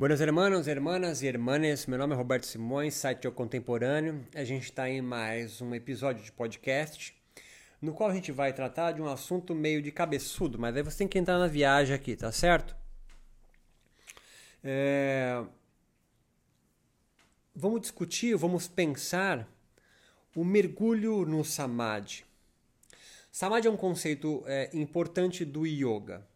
Buenas hermanos, hermanas e hermanas, meu nome é Roberto Simões, site O Contemporâneo. A gente está em mais um episódio de podcast, no qual a gente vai tratar de um assunto meio de cabeçudo, mas aí você tem que entrar na viagem aqui, tá certo? É... Vamos discutir, vamos pensar o mergulho no Samadhi. Samadhi é um conceito é, importante do yoga.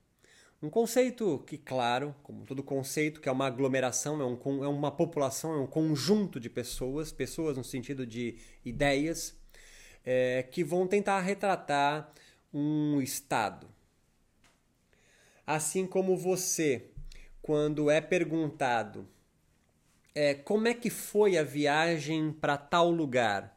Um conceito que, claro, como todo conceito, que é uma aglomeração, é, um, é uma população, é um conjunto de pessoas, pessoas no sentido de ideias, é, que vão tentar retratar um estado. Assim como você, quando é perguntado é, como é que foi a viagem para tal lugar,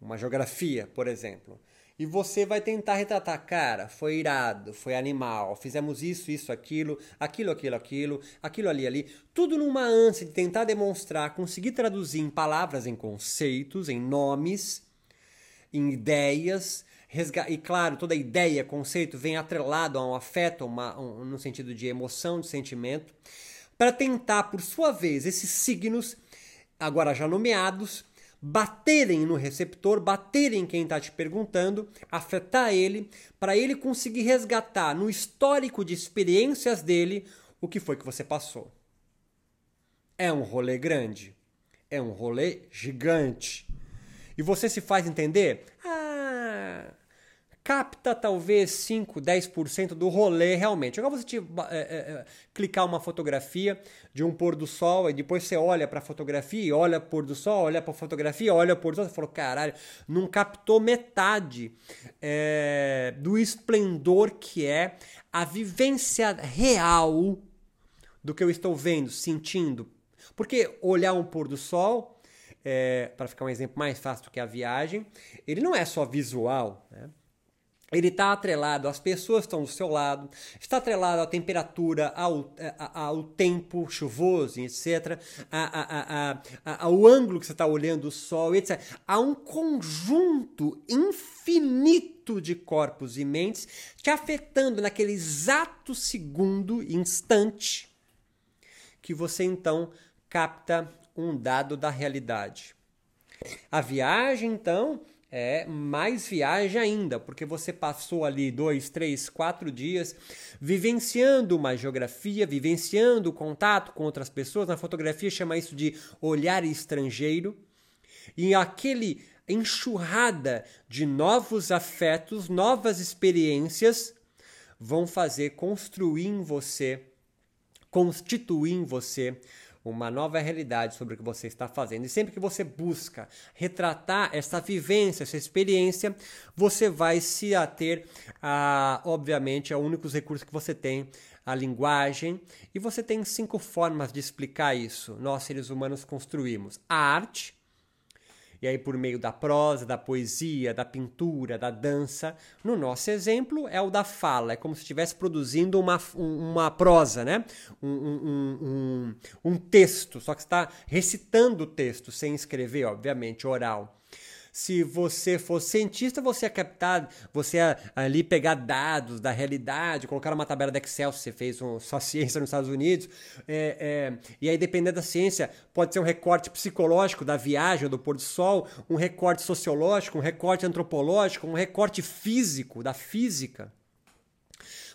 uma geografia, por exemplo, e você vai tentar retratar, cara, foi irado, foi animal, fizemos isso, isso, aquilo, aquilo, aquilo, aquilo, aquilo ali, ali, tudo numa ânsia de tentar demonstrar, conseguir traduzir em palavras, em conceitos, em nomes, em ideias, e claro, toda ideia, conceito vem atrelado a um afeto, uma, um, no sentido de emoção, de sentimento, para tentar, por sua vez, esses signos, agora já nomeados, baterem no receptor, baterem em quem está te perguntando, afetar ele, para ele conseguir resgatar no histórico de experiências dele o que foi que você passou. É um rolê grande, é um rolê gigante. E você se faz entender? Ah, capta talvez 5, 10% do rolê realmente. Agora você te, é, é, é, clicar uma fotografia de um pôr do sol e depois você olha para a fotografia, olha pôr do sol, olha para a fotografia, olha pôr do sol, você falou, caralho, não captou metade é, do esplendor que é a vivência real do que eu estou vendo, sentindo. Porque olhar um pôr do sol, é, para ficar um exemplo mais fácil do que a viagem, ele não é só visual, né? Ele está atrelado às pessoas estão do seu lado, está atrelado à temperatura, ao, ao tempo chuvoso, etc., a, a, a, ao ângulo que você está olhando o sol, etc. Há um conjunto infinito de corpos e mentes te afetando naquele exato segundo, instante, que você então capta um dado da realidade. A viagem, então, é mais viagem ainda, porque você passou ali dois, três, quatro dias vivenciando uma geografia, vivenciando o contato com outras pessoas. Na fotografia chama isso de olhar estrangeiro. E aquele enxurrada de novos afetos, novas experiências vão fazer construir em você, constituir em você uma nova realidade sobre o que você está fazendo. E sempre que você busca retratar essa vivência, essa experiência, você vai se ater a, obviamente, a únicos recursos que você tem, a linguagem. E você tem cinco formas de explicar isso. Nós, seres humanos, construímos a arte, e aí, por meio da prosa, da poesia, da pintura, da dança. No nosso exemplo, é o da fala. É como se estivesse produzindo uma, uma prosa, né? Um, um, um, um texto, só que está recitando o texto, sem escrever, obviamente, oral se você for cientista, você é captar, você é ali pegar dados da realidade, colocar uma tabela de Excel se você fez um, só ciência nos Estados Unidos, é, é, e aí dependendo da ciência, pode ser um recorte psicológico da viagem do pôr do sol, um recorte sociológico, um recorte antropológico, um recorte físico da física.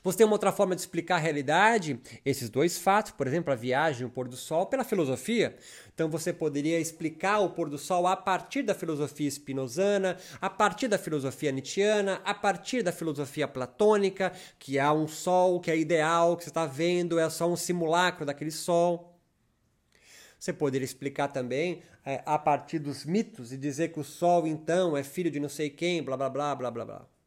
Você tem uma outra forma de explicar a realidade, esses dois fatos, por exemplo, a viagem, o pôr do sol, pela filosofia. Então você poderia explicar o pôr do sol a partir da filosofia spinozana, a partir da filosofia nietzschiana, a partir da filosofia platônica, que há um sol que é ideal, que você está vendo, é só um simulacro daquele sol. Você poderia explicar também é, a partir dos mitos e dizer que o sol, então, é filho de não sei quem, blá blá blá blá blá blá.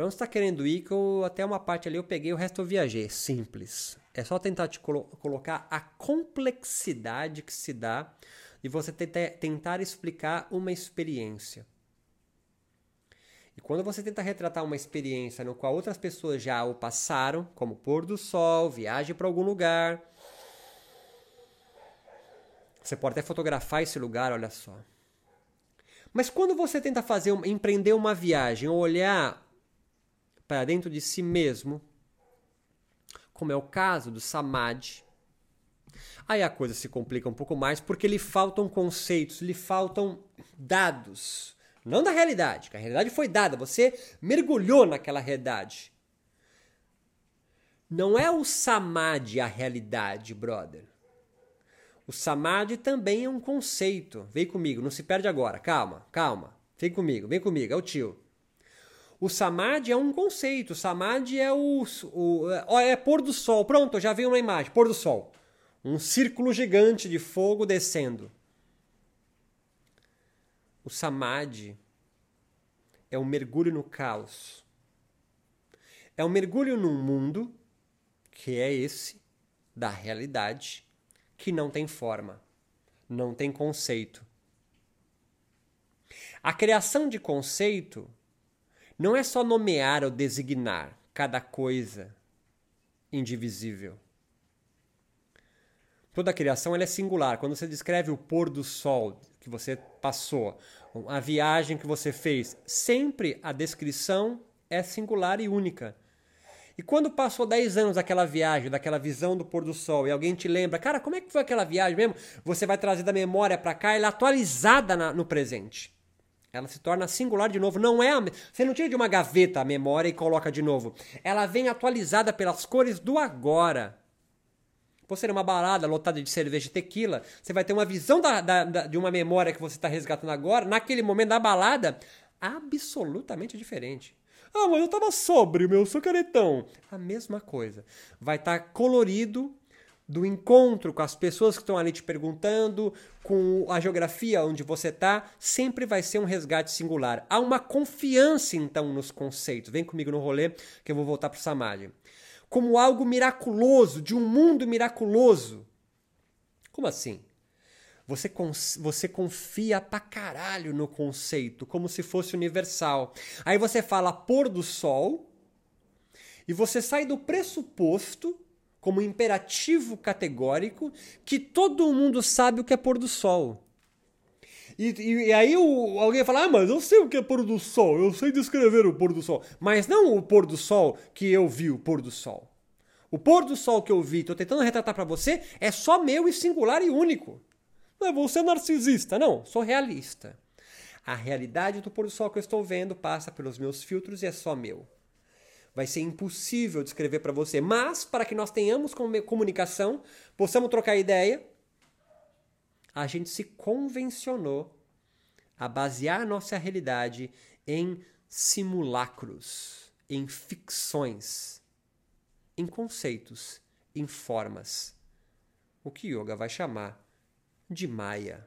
Pra onde você está querendo ir, que eu, até uma parte ali eu peguei, o resto eu viajei. Simples. É só tentar te colo colocar a complexidade que se dá e você tentar explicar uma experiência. E quando você tenta retratar uma experiência no qual outras pessoas já o passaram, como pôr do sol, viagem para algum lugar, você pode até fotografar esse lugar, olha só. Mas quando você tenta fazer, empreender uma viagem, olhar para dentro de si mesmo, como é o caso do Samadhi, aí a coisa se complica um pouco mais porque lhe faltam conceitos, lhe faltam dados. Não da realidade, que a realidade foi dada, você mergulhou naquela realidade. Não é o Samadhi a realidade, brother. O Samadhi também é um conceito. Vem comigo, não se perde agora. Calma, calma. Vem comigo, vem comigo, é o tio. O Samadhi é um conceito. O Samadhi é o, o é, é pôr do sol. Pronto, já veio uma imagem. Pôr do sol. Um círculo gigante de fogo descendo. O Samadhi é um mergulho no caos. É um mergulho num mundo que é esse da realidade que não tem forma, não tem conceito. A criação de conceito não é só nomear ou designar cada coisa indivisível. Toda a criação é singular. Quando você descreve o pôr do sol que você passou, a viagem que você fez, sempre a descrição é singular e única. E quando passou 10 anos daquela viagem, daquela visão do pôr do sol, e alguém te lembra, cara, como é que foi aquela viagem mesmo? Você vai trazer da memória para cá, ela é atualizada na, no presente. Ela se torna singular de novo. Não é a, você não tira de uma gaveta a memória e coloca de novo. Ela vem atualizada pelas cores do agora. Você numa balada lotada de cerveja e tequila, você vai ter uma visão da, da, da, de uma memória que você está resgatando agora, naquele momento da balada, absolutamente diferente. Ah, mas eu tava sóbrio, meu, sou caretão. A mesma coisa. Vai estar tá colorido do encontro com as pessoas que estão ali te perguntando, com a geografia onde você está, sempre vai ser um resgate singular. Há uma confiança, então, nos conceitos. Vem comigo no rolê que eu vou voltar para o Samadhi. Como algo miraculoso, de um mundo miraculoso. Como assim? Você, você confia pra caralho no conceito, como se fosse universal. Aí você fala pôr do sol, e você sai do pressuposto como imperativo categórico que todo mundo sabe o que é pôr do sol. E, e, e, aí o, alguém fala, ah, mas eu sei o que é pôr do sol, eu sei descrever o pôr do sol. Mas não o pôr do sol que eu vi, o pôr do sol. O pôr do sol que eu vi, estou tentando retratar para você, é só meu e singular e único. Não é você narcisista, não, sou realista. A realidade do pôr do sol que eu estou vendo passa pelos meus filtros e é só meu vai ser impossível descrever para você. Mas, para que nós tenhamos comunicação, possamos trocar ideia, a gente se convencionou a basear a nossa realidade em simulacros, em ficções, em conceitos, em formas. O que yoga vai chamar de Maya.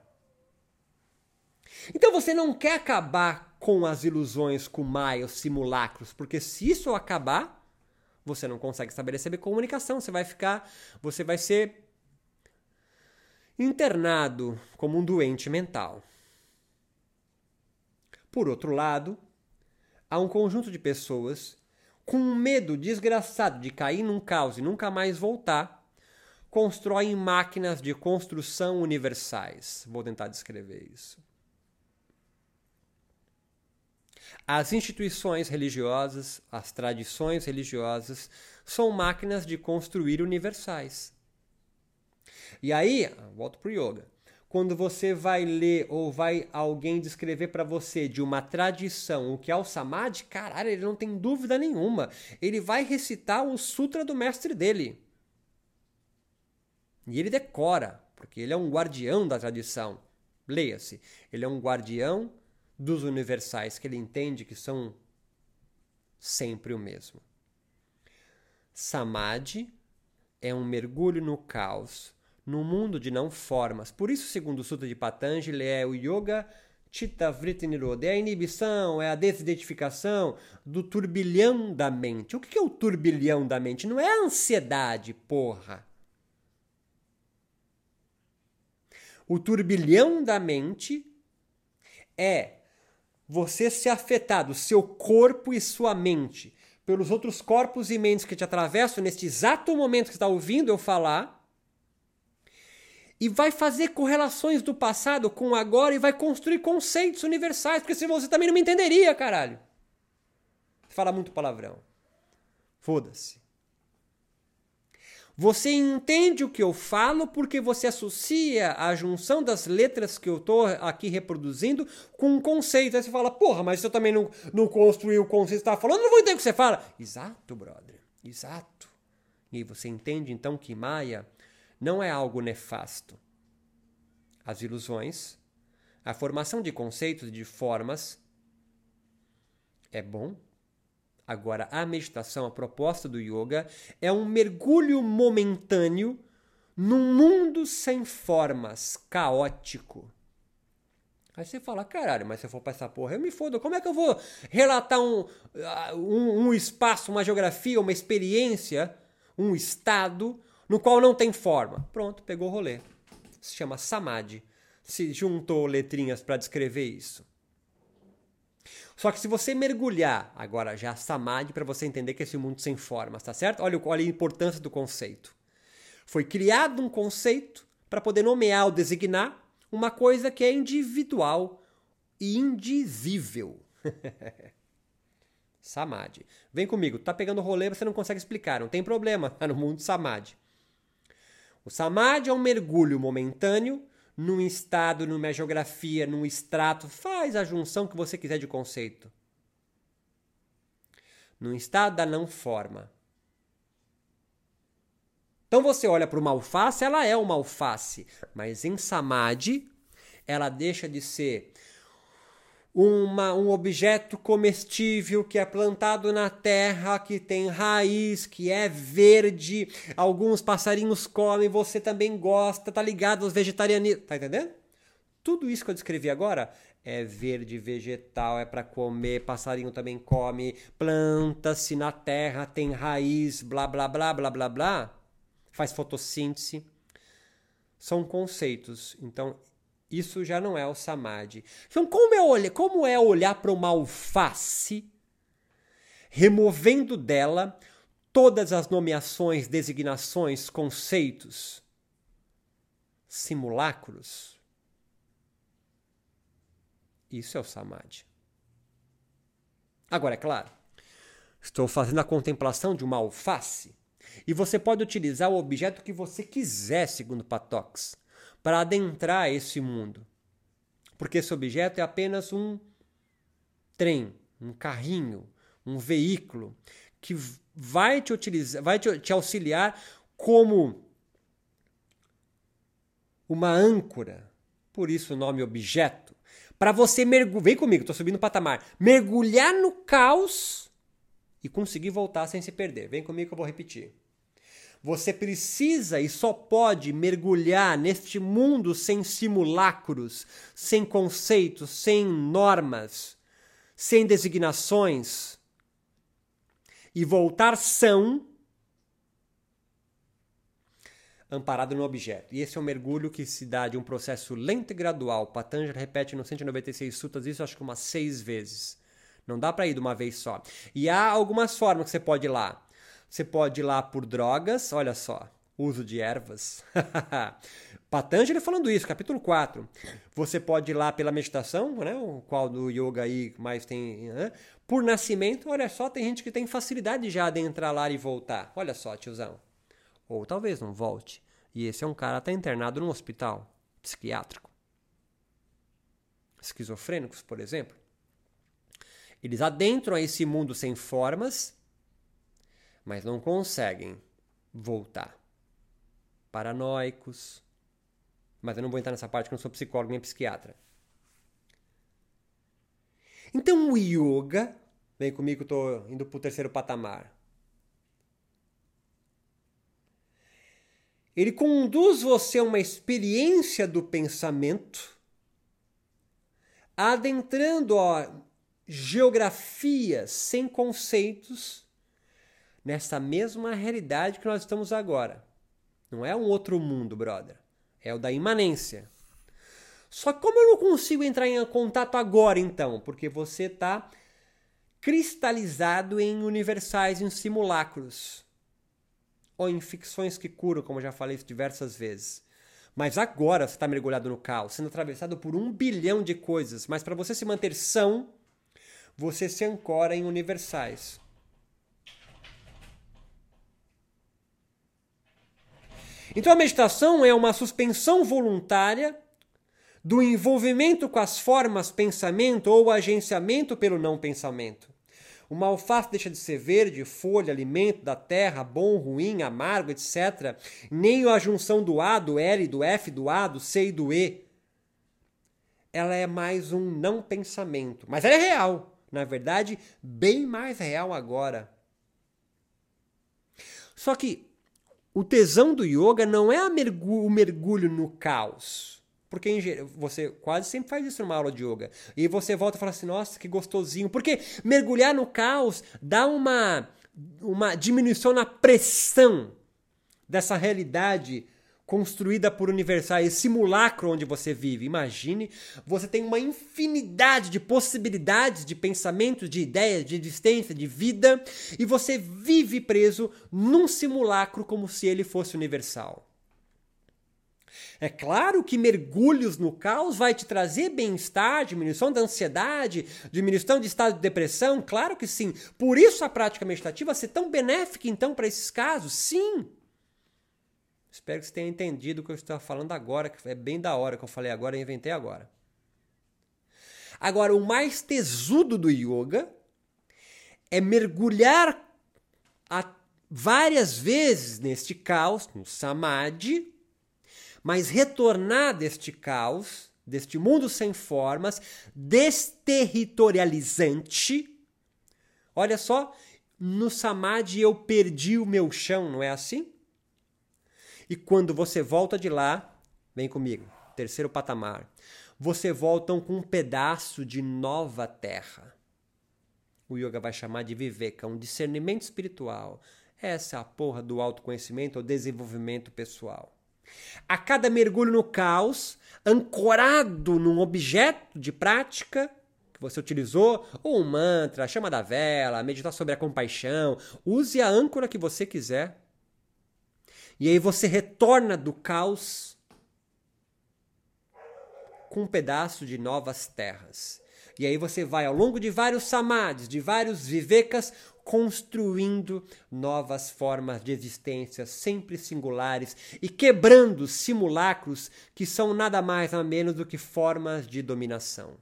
Então você não quer acabar com as ilusões, com Maya, os simulacros, porque se isso acabar, você não consegue estabelecer comunicação, você vai ficar, você vai ser internado como um doente mental. Por outro lado, há um conjunto de pessoas com um medo desgraçado de cair num caos e nunca mais voltar, constroem máquinas de construção universais. Vou tentar descrever isso. As instituições religiosas, as tradições religiosas, são máquinas de construir universais. E aí, volto para o yoga. Quando você vai ler ou vai alguém descrever para você de uma tradição o que é o samadhi, caralho, ele não tem dúvida nenhuma. Ele vai recitar o sutra do mestre dele. E ele decora, porque ele é um guardião da tradição. Leia-se, ele é um guardião dos universais que ele entende que são sempre o mesmo. Samadhi é um mergulho no caos, no mundo de não formas. Por isso, segundo o Sutra de Patanjali, é o Yoga Chitta Vritti Nirodha. É a inibição, é a desidentificação do turbilhão da mente. O que é o turbilhão da mente? Não é a ansiedade, porra. O turbilhão da mente é você ser afetado, seu corpo e sua mente, pelos outros corpos e mentes que te atravessam neste exato momento que está ouvindo eu falar, e vai fazer correlações do passado com o agora e vai construir conceitos universais, porque se você também não me entenderia, caralho. Fala muito palavrão. Foda-se. Você entende o que eu falo porque você associa a junção das letras que eu estou aqui reproduzindo com um conceito. Aí você fala, porra, mas você também não, não construiu o conceito que você está falando, eu não vou entender o que você fala. Exato, brother, exato. E você entende então que Maia não é algo nefasto. As ilusões, a formação de conceitos e de formas é bom, Agora, a meditação, a proposta do yoga, é um mergulho momentâneo num mundo sem formas, caótico. Aí você fala, caralho, mas se eu for pra essa porra, eu me fodo. Como é que eu vou relatar um, ah, um, um espaço, uma geografia, uma experiência, um estado no qual não tem forma? Pronto, pegou o rolê. Se chama samadhi. Se juntou letrinhas para descrever isso. Só que se você mergulhar, agora já samadhi para você entender que esse mundo sem formas, tá certo? Olha, olha a importância do conceito. Foi criado um conceito para poder nomear ou designar uma coisa que é individual e indizível. samadhi. Vem comigo, tá pegando rolê, você não consegue explicar, não tem problema, tá no mundo samadhi. O samadhi é um mergulho momentâneo num estado, numa geografia, num extrato, faz a junção que você quiser de conceito. Num estado da não forma. Então você olha para uma alface, ela é uma alface, mas em samadhi ela deixa de ser uma, um objeto comestível que é plantado na terra, que tem raiz, que é verde, alguns passarinhos comem, você também gosta, tá ligado aos vegetarianistas, tá entendendo? Tudo isso que eu descrevi agora é verde, vegetal, é para comer, passarinho também come, planta-se na terra, tem raiz, blá blá blá blá blá blá, faz fotossíntese. São conceitos. Então, isso já não é o samadhi. Então, como é, olhar, como é olhar para uma alface, removendo dela todas as nomeações, designações, conceitos, simulacros? Isso é o samadhi. Agora, é claro, estou fazendo a contemplação de uma alface e você pode utilizar o objeto que você quiser, segundo Patox para adentrar esse mundo. Porque esse objeto é apenas um trem, um carrinho, um veículo que vai te utilizar, vai te, te auxiliar como uma âncora, por isso o nome objeto, para você mergulhar, vem comigo, estou subindo o patamar, mergulhar no caos e conseguir voltar sem se perder. Vem comigo que eu vou repetir. Você precisa e só pode mergulhar neste mundo sem simulacros, sem conceitos, sem normas, sem designações e voltar são amparado no objeto. E esse é um mergulho que se dá de um processo lento e gradual. Patanjali repete no 196 Sutras isso acho que umas seis vezes. Não dá para ir de uma vez só. E há algumas formas que você pode ir lá. Você pode ir lá por drogas, olha só, uso de ervas. Patanjali falando isso, capítulo 4. Você pode ir lá pela meditação, né? o qual do yoga aí mais tem. Né? Por nascimento, olha só, tem gente que tem facilidade já de entrar lá e voltar. Olha só, tiozão. Ou talvez não volte. E esse é um cara que está internado num hospital psiquiátrico. Esquizofrênicos, por exemplo. Eles adentram a esse mundo sem formas mas não conseguem voltar. Paranoicos. Mas eu não vou entrar nessa parte que eu não sou psicólogo nem psiquiatra. Então o yoga, vem comigo, estou indo para o terceiro patamar. Ele conduz você a uma experiência do pensamento, adentrando a geografias sem conceitos nessa mesma realidade que nós estamos agora. Não é um outro mundo, brother. É o da imanência. Só como eu não consigo entrar em contato agora, então? Porque você está cristalizado em universais, em simulacros. Ou em ficções que curam, como já falei diversas vezes. Mas agora você está mergulhado no caos, sendo atravessado por um bilhão de coisas. Mas para você se manter são, você se ancora em universais. Então a meditação é uma suspensão voluntária do envolvimento com as formas pensamento ou agenciamento pelo não pensamento. Uma alface deixa de ser verde, folha, alimento da terra, bom, ruim, amargo, etc. Nem a junção do A, do L, do F, do A, do C e do E. Ela é mais um não pensamento. Mas ela é real. Na verdade, bem mais real agora. Só que o tesão do yoga não é o mergulho no caos. Porque você quase sempre faz isso numa aula de yoga. E você volta e fala assim: nossa, que gostosinho. Porque mergulhar no caos dá uma, uma diminuição na pressão dessa realidade construída por universais, simulacro onde você vive. Imagine, você tem uma infinidade de possibilidades de pensamentos, de ideias, de existência, de vida, e você vive preso num simulacro como se ele fosse universal. É claro que mergulhos no caos vai te trazer bem-estar, diminuição da ansiedade, diminuição de estado de depressão, claro que sim. Por isso a prática meditativa ser tão benéfica então para esses casos, sim. Espero que você tenha entendido o que eu estou falando agora, que é bem da hora que eu falei agora e inventei agora. Agora, o mais tesudo do yoga é mergulhar várias vezes neste caos, no samadhi, mas retornar deste caos, deste mundo sem formas, desterritorializante. Olha só, no samadhi eu perdi o meu chão, não é assim? E quando você volta de lá, vem comigo, terceiro patamar, você volta com um pedaço de nova terra. O yoga vai chamar de viveka, um discernimento espiritual. Essa é a porra do autoconhecimento ou desenvolvimento pessoal. A cada mergulho no caos, ancorado num objeto de prática que você utilizou, ou um mantra, chama da vela, meditar sobre a compaixão, use a âncora que você quiser. E aí você retorna do caos com um pedaço de novas terras. E aí você vai ao longo de vários samadhis, de vários vivekas, construindo novas formas de existência, sempre singulares, e quebrando simulacros que são nada mais nada menos do que formas de dominação.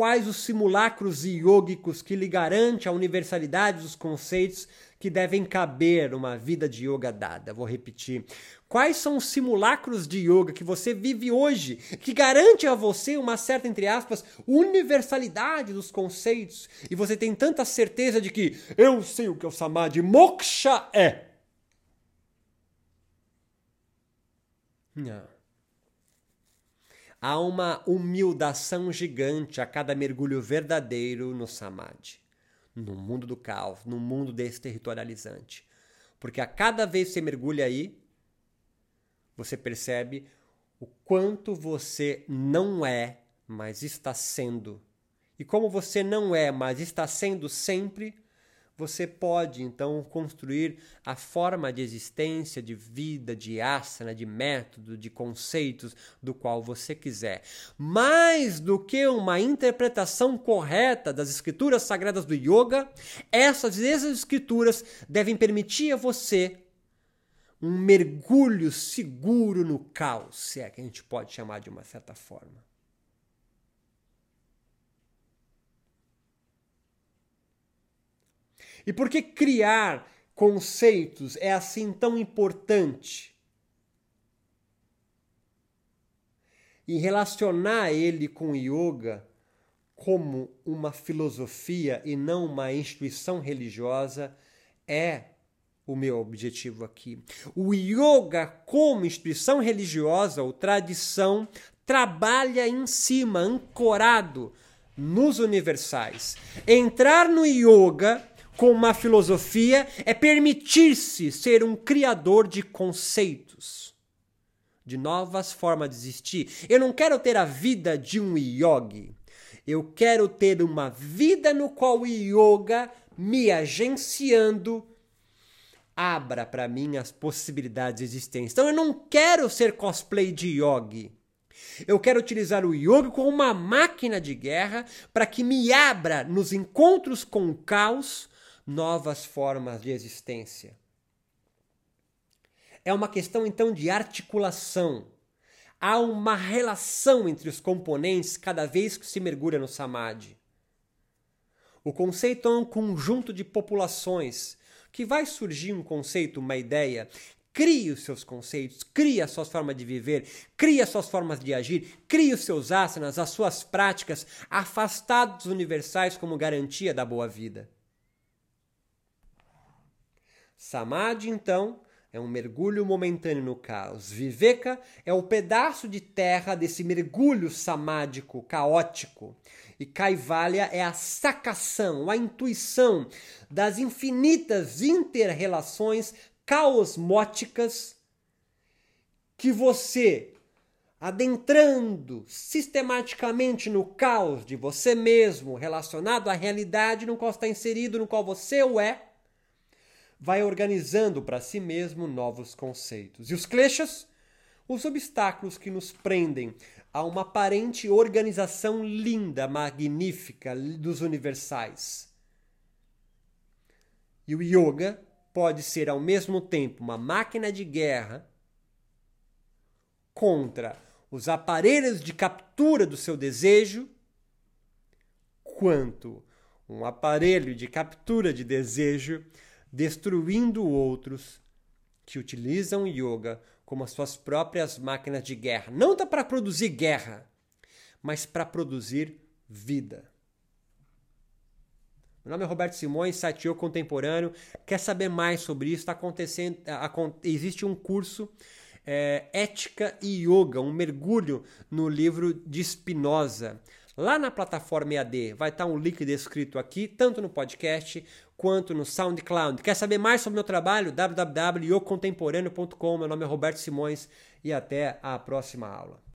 Quais os simulacros iógicos que lhe garante a universalidade dos conceitos que devem caber numa vida de yoga dada. Vou repetir. Quais são os simulacros de yoga que você vive hoje que garante a você uma certa, entre aspas, universalidade dos conceitos e você tem tanta certeza de que eu sei o que o samadhi, moksha é? Não. Há uma humildação gigante a cada mergulho verdadeiro no samadhi no mundo do caos, no mundo desterritorializante. Porque a cada vez que você mergulha aí, você percebe o quanto você não é, mas está sendo. E como você não é, mas está sendo sempre, você pode então construir a forma de existência, de vida, de asana, de método, de conceitos do qual você quiser. Mais do que uma interpretação correta das escrituras sagradas do yoga, essas mesmas escrituras devem permitir a você um mergulho seguro no caos, se é que a gente pode chamar de uma certa forma. E por que criar conceitos é assim tão importante? E relacionar ele com yoga como uma filosofia e não uma instituição religiosa é o meu objetivo aqui. O yoga, como instituição religiosa ou tradição, trabalha em cima, ancorado nos universais. Entrar no yoga com uma filosofia é permitir-se ser um criador de conceitos, de novas formas de existir. Eu não quero ter a vida de um yogi. Eu quero ter uma vida no qual o yoga, me agenciando, abra para mim as possibilidades de existência. Então eu não quero ser cosplay de yogi. Eu quero utilizar o yoga como uma máquina de guerra para que me abra nos encontros com o caos novas formas de existência. É uma questão então de articulação. Há uma relação entre os componentes cada vez que se mergulha no samadhi. O conceito é um conjunto de populações que vai surgir um conceito, uma ideia. Crie os seus conceitos, crie as suas formas de viver, crie as suas formas de agir, crie os seus asanas, as suas práticas, afastados dos universais como garantia da boa vida. Samadhi, então, é um mergulho momentâneo no caos. Viveka é o pedaço de terra desse mergulho samádico, caótico. E Kaivalya é a sacação, a intuição das infinitas interrelações caosmóticas que você, adentrando sistematicamente no caos de você mesmo, relacionado à realidade no qual está inserido, no qual você o é, vai organizando para si mesmo novos conceitos. E os kleshas? Os obstáculos que nos prendem a uma aparente organização linda, magnífica dos universais. E o yoga pode ser ao mesmo tempo uma máquina de guerra contra os aparelhos de captura do seu desejo, quanto um aparelho de captura de desejo destruindo outros que utilizam yoga como as suas próprias máquinas de guerra. Não dá para produzir guerra, mas para produzir vida. Meu nome é Roberto Simões, site Eu Contemporâneo. Quer saber mais sobre isso? Está acontecendo. Existe um curso é, Ética e Yoga, um mergulho no livro de Spinoza. Lá na plataforma EAD vai estar um link descrito aqui, tanto no podcast quanto no SoundCloud. Quer saber mais sobre o meu trabalho? www.yocontemporâneo.com. Meu nome é Roberto Simões e até a próxima aula.